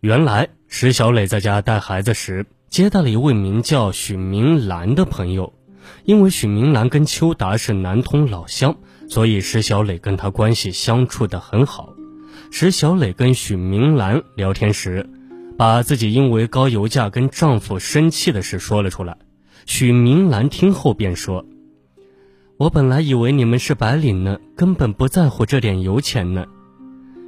原来石小磊在家带孩子时，接待了一位名叫许明兰的朋友。因为许明兰跟邱达是南通老乡，所以石小磊跟他关系相处得很好。石小磊跟许明兰聊天时，把自己因为高油价跟丈夫生气的事说了出来。许明兰听后便说：“我本来以为你们是白领呢，根本不在乎这点油钱呢。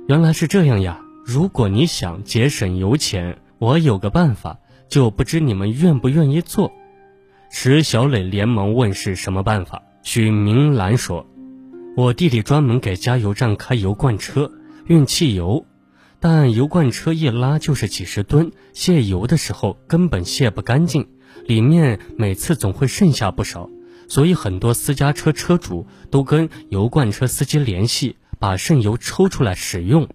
原来是这样呀。”如果你想节省油钱，我有个办法，就不知你们愿不愿意做。石小磊连忙问是什么办法。许明兰说：“我弟弟专门给加油站开油罐车，运汽油，但油罐车一拉就是几十吨，卸油的时候根本卸不干净，里面每次总会剩下不少，所以很多私家车车主都跟油罐车司机联系，把剩油抽出来使用。”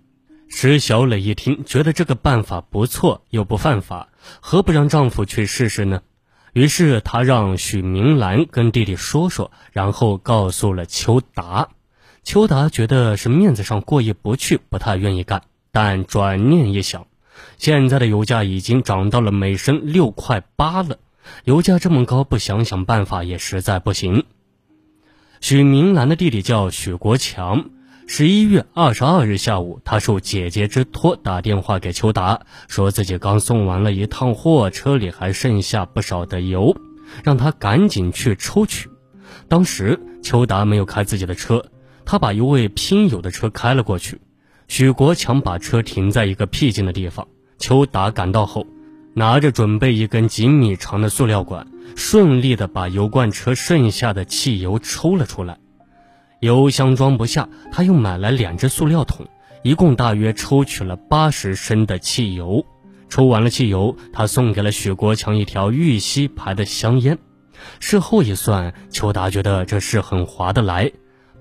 石小磊一听，觉得这个办法不错，又不犯法，何不让丈夫去试试呢？于是她让许明兰跟弟弟说说，然后告诉了邱达。邱达觉得是面子上过意不去，不太愿意干。但转念一想，现在的油价已经涨到了每升六块八了，油价这么高，不想想办法也实在不行。许明兰的弟弟叫许国强。十一月二十二日下午，他受姐姐之托打电话给邱达，说自己刚送完了一趟货，车里还剩下不少的油，让他赶紧去抽取。当时邱达没有开自己的车，他把一位拼友的车开了过去。许国强把车停在一个僻静的地方，邱达赶到后，拿着准备一根几米长的塑料管，顺利的把油罐车剩下的汽油抽了出来。油箱装不下，他又买来两只塑料桶，一共大约抽取了八十升的汽油。抽完了汽油，他送给了许国强一条玉溪牌的香烟。事后一算，邱达觉得这事很划得来。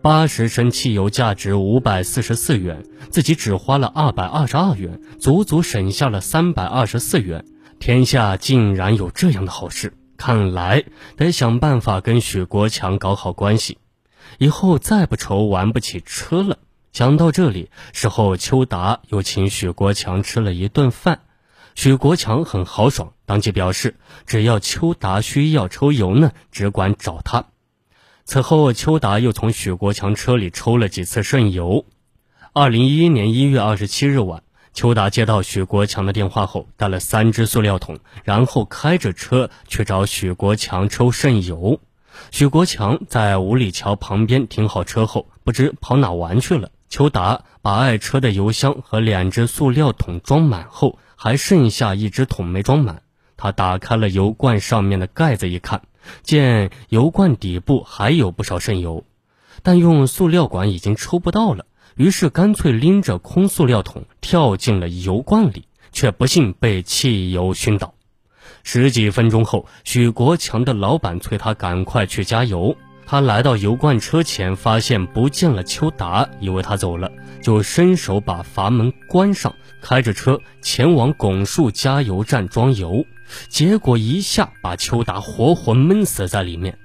八十升汽油价值五百四十四元，自己只花了二百二十二元，足足省下了三百二十四元。天下竟然有这样的好事，看来得想办法跟许国强搞好关系。以后再不愁玩不起车了。想到这里，事后邱达又请许国强吃了一顿饭，许国强很豪爽，当即表示只要邱达需要抽油呢，只管找他。此后，邱达又从许国强车里抽了几次剩油。二零一一年一月二十七日晚，邱达接到许国强的电话后，带了三只塑料桶，然后开着车去找许国强抽剩油。许国强在五里桥旁边停好车后，不知跑哪玩去了。邱达把爱车的油箱和两只塑料桶装满后，还剩下一只桶没装满。他打开了油罐上面的盖子一看，见油罐底部还有不少剩油，但用塑料管已经抽不到了，于是干脆拎着空塑料桶跳进了油罐里，却不幸被汽油熏倒。十几分钟后，许国强的老板催他赶快去加油。他来到油罐车前，发现不见了邱达，以为他走了，就伸手把阀门关上，开着车前往拱墅加油站装油。结果一下把邱达活活闷死在里面。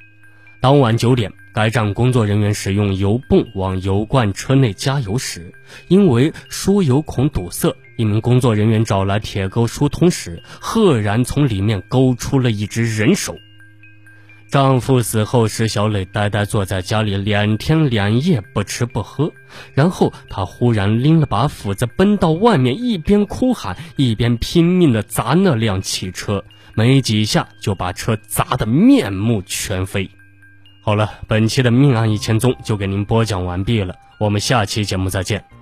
当晚九点，该站工作人员使用油泵往油罐车内加油时，因为输油孔堵塞。一名工作人员找来铁钩疏通时，赫然从里面勾出了一只人手。丈夫死后，石小磊呆呆坐在家里两天两夜不吃不喝，然后他忽然拎了把斧子奔到外面，一边哭喊，一边拼命地砸那辆汽车，没几下就把车砸得面目全非。好了，本期的命案一千宗就给您播讲完毕了，我们下期节目再见。